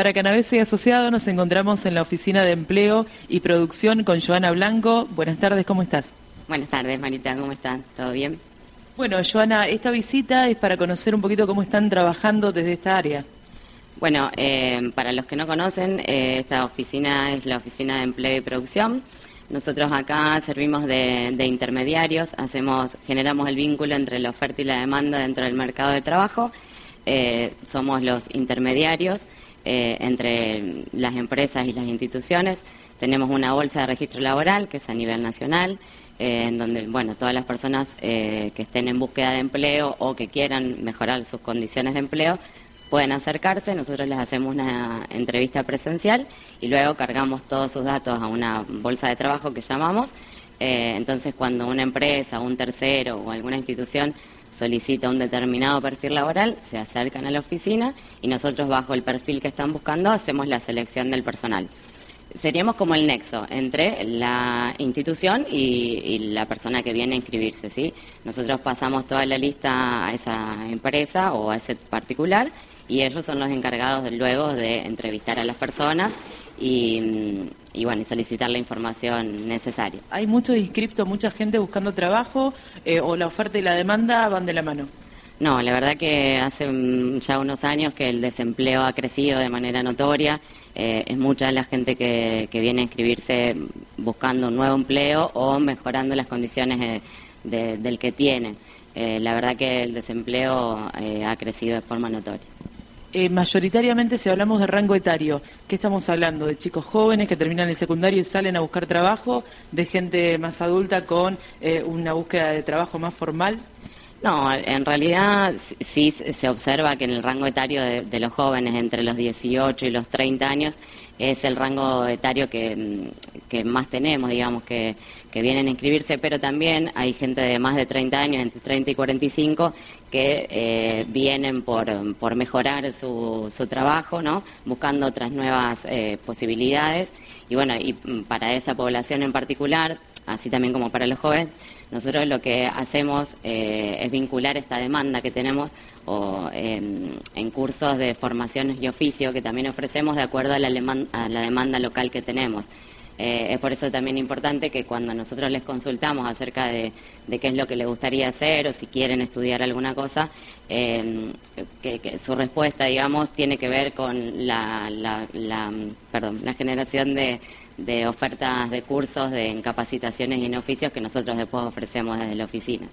Para Canavese y Asociado nos encontramos en la Oficina de Empleo y Producción con Joana Blanco. Buenas tardes, ¿cómo estás? Buenas tardes, Marita, ¿cómo están? ¿Todo bien? Bueno, Joana, esta visita es para conocer un poquito cómo están trabajando desde esta área. Bueno, eh, para los que no conocen, eh, esta oficina es la Oficina de Empleo y Producción. Nosotros acá servimos de, intermediarios, hacemos, generamos el vínculo entre la oferta y la demanda dentro del mercado de trabajo. Eh, somos los intermediarios eh, entre las empresas y las instituciones. Tenemos una bolsa de registro laboral que es a nivel nacional, eh, en donde bueno todas las personas que estén en búsqueda de empleo o que quieran mejorar sus condiciones de empleo pueden acercarse, nosotros les hacemos una entrevista presencial y luego cargamos todos sus datos a una bolsa de trabajo que llamamos. Eh, entonces, cuando una empresa, un tercero o alguna institución solicita un determinado perfil laboral, se acercan a la oficina y nosotros, bajo el perfil que están buscando, hacemos la selección del personal. Seríamos como el nexo entre la institución y, y la persona que viene a inscribirse, ¿sí? Nosotros pasamos toda la lista a esa empresa o a ese particular y ellos son los encargados luego de entrevistar a las personas y, bueno, y solicitar la información necesaria. ¿Hay muchos inscriptos, mucha gente buscando trabajo eh, o la oferta y la demanda van de la mano? No, la verdad que hace ya unos años que el desempleo ha crecido de manera notoria. Eh, es mucha la gente que, viene a inscribirse buscando un nuevo empleo o mejorando las condiciones del que tiene. Eh, la verdad que el desempleo ha crecido de forma notoria. Eh, mayoritariamente si hablamos de rango etario, ¿qué estamos hablando? ¿De chicos jóvenes que terminan el secundario y salen a buscar trabajo? ¿De gente más adulta con eh, una búsqueda de trabajo más formal? No, en realidad sí se observa que en el rango etario de, los jóvenes entre los 18 y los 30 años es el rango etario que, más tenemos, digamos, que, vienen a inscribirse, pero también hay gente de más de 30 años, entre 30 y 45, que eh, vienen por, por mejorar su, su trabajo, ¿no? Buscando otras nuevas eh, posibilidades. Y bueno, y para esa población en particular, así también como para los jóvenes, nosotros lo que hacemos eh, es vincular esta demanda que tenemos o, em, en cursos de formaciones y oficio que también ofrecemos de acuerdo a la, a la demanda local que tenemos. Eh, es por eso también importante que cuando nosotros les consultamos acerca de, qué es lo que les gustaría hacer o si quieren estudiar alguna cosa, em, que, su respuesta, digamos, tiene que ver con la, la, perdón, la generación de, de ofertas de cursos, de capacitaciones y en oficios que nosotros después ofrecemos desde la oficina.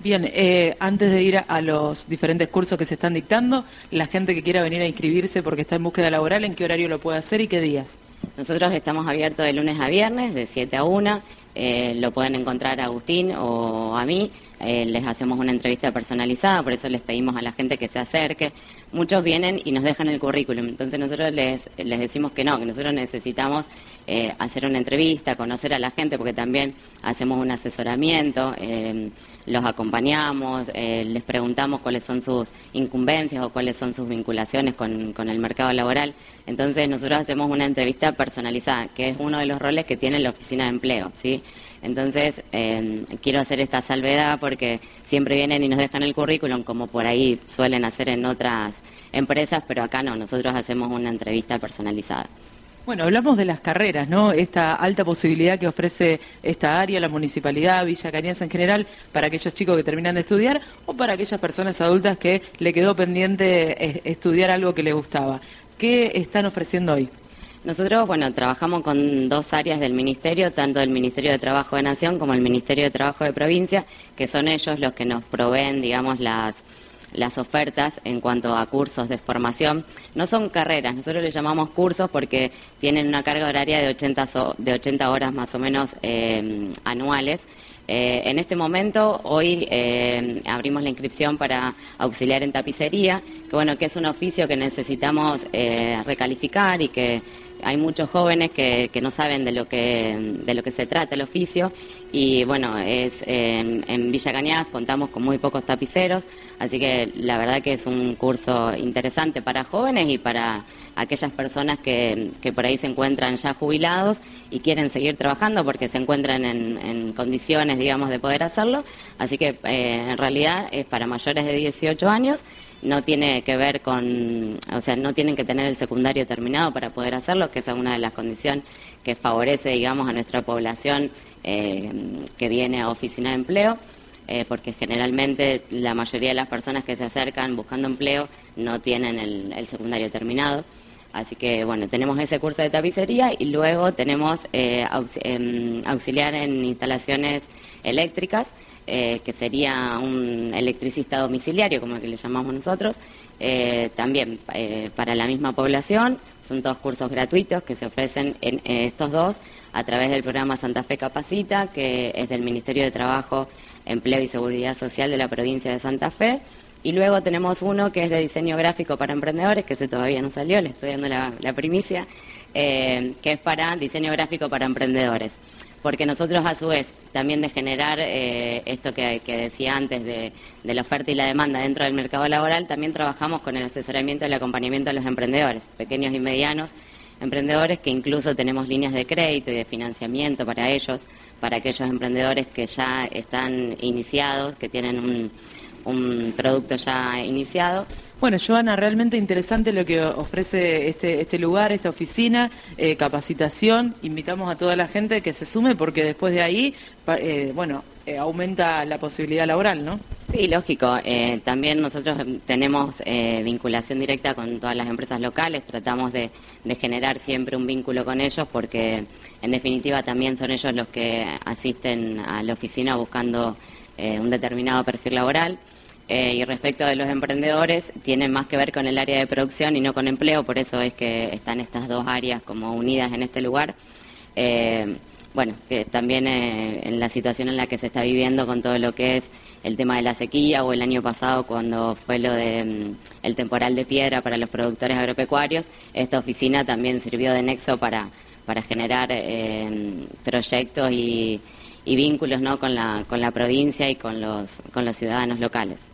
Bien, eh, antes de ir a los diferentes cursos que se están dictando, la gente que quiera venir a inscribirse porque está en búsqueda laboral, ¿en qué horario lo puede hacer y qué días? Nosotros estamos abiertos de lunes a viernes, de 7 a 1. Eh, lo pueden encontrar a Agustín o a mí. Eh, les hacemos una entrevista personalizada, por eso les pedimos a la gente que se acerque. Muchos vienen y nos dejan el currículum, entonces nosotros les, les decimos que no, que nosotros necesitamos eh, hacer una entrevista, conocer a la gente, porque también hacemos un asesoramiento, los acompañamos, les preguntamos cuáles son sus incumbencias o cuáles son sus vinculaciones con, con el mercado laboral. Entonces nosotros hacemos una entrevista personalizada, que es uno de los roles que tiene la oficina de empleo, ¿sí? Entonces, em, quiero hacer esta salvedad porque siempre vienen y nos dejan el currículum, como por ahí suelen hacer en otras empresas, pero acá no, nosotros hacemos una entrevista personalizada. Bueno, hablamos de las carreras, ¿no? Esta alta posibilidad que ofrece esta área, la municipalidad, Villa Cañas en general, para aquellos chicos que terminan de estudiar o para aquellas personas adultas que le quedó pendiente eh, estudiar algo que le gustaba. ¿Qué están ofreciendo hoy? Nosotros, bueno, trabajamos con dos áreas del Ministerio, tanto el Ministerio de Trabajo de Nación como el Ministerio de Trabajo de Provincia, que son ellos los que nos proveen, digamos, las, las ofertas en cuanto a cursos de formación. No son carreras, nosotros les llamamos cursos porque tienen una carga horaria de 80, de 80 horas más o menos eh, anuales. Eh, en este momento, hoy eh, abrimos la inscripción para auxiliar en tapicería, que bueno, que es un oficio que necesitamos recalificar y que hay muchos jóvenes que, que, no saben de lo que, de lo que se trata el oficio y bueno, es en, Villa Cañas contamos con muy pocos tapiceros, así que la verdad que es un curso interesante para jóvenes y para aquellas personas que, que por ahí se encuentran ya jubilados y quieren seguir trabajando porque se encuentran en, condiciones, digamos, de poder hacerlo. Así que eh, en realidad es para mayores de 18 años no tiene que ver con, o sea, no tienen que tener el secundario terminado para poder hacerlo, que esa es una de las condiciones que favorece, digamos, a nuestra población eh, que viene a oficina de empleo. Eh, porque generalmente la mayoría de las personas que se acercan buscando empleo no tienen el, secundario terminado. Así que bueno, tenemos ese curso de tapicería y luego tenemos eh, em, auxiliar en instalaciones eléctricas eh, que sería un electricista domiciliario, como que le llamamos nosotros, eh, también eh, para la misma población. Son dos cursos gratuitos que se ofrecen en, estos dos a través del programa Santa Fe Capacita, que es del Ministerio de Trabajo, Empleo y Seguridad Social de la provincia de Santa Fe. Y luego tenemos uno que es de diseño gráfico para emprendedores, que ese todavía no salió, le estoy dando la primicia, que es para diseño gráfico para emprendedores. Porque nosotros a su vez también de generar eh, esto que, decía antes de, la oferta y la demanda dentro del mercado laboral, también trabajamos con el asesoramiento y el acompañamiento de los emprendedores, pequeños y medianos emprendedores que incluso tenemos líneas de crédito y de financiamiento para ellos, para aquellos emprendedores que ya están iniciados, que tienen un producto ya iniciado bueno, Joana, realmente interesante lo que ofrece este, este lugar, esta oficina, eh, capacitación. Invitamos a toda la gente que se sume porque después de ahí, eh, bueno, eh, aumenta la posibilidad laboral, ¿no? Sí, lógico. también nosotros tenemos vinculación directa con todas las empresas locales, tratamos de, de generar siempre un vínculo con ellos porque en definitiva también son ellos los que asisten a la oficina buscando un determinado perfil laboral. Eh, y respecto de los emprendedores, tienen más que ver con el área de producción y no con empleo, por eso es que están estas dos áreas como unidas en este lugar. Eh, bueno, que también eh, en la situación en la que se está viviendo con todo lo que es el tema de la sequía o el año pasado cuando fue lo de mm, el temporal de piedra para los productores agropecuarios, esta oficina también sirvió de nexo para, para generar proyectos y, y vínculos ¿no? con, la, con la provincia y con los, con los ciudadanos locales.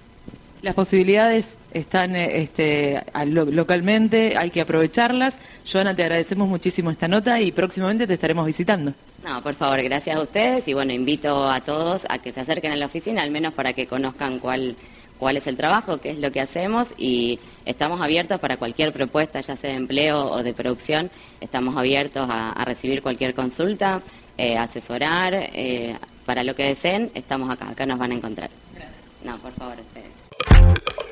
Las posibilidades están eh, este, localmente, hay que aprovecharlas. Joana, te agradecemos muchísimo esta nota y próximamente te estaremos visitando. No, por favor, gracias a ustedes y bueno, invito a todos a que se acerquen a la oficina, al menos para que conozcan cuál, cuál es el trabajo, qué es lo que hacemos y estamos abiertos para cualquier propuesta, ya sea de empleo o de producción, estamos abiertos a, recibir cualquier consulta, eh, asesorar, eh, para lo que deseen, estamos acá, acá nos van a encontrar. Gracias. No, por favor, ustedes. Thank you.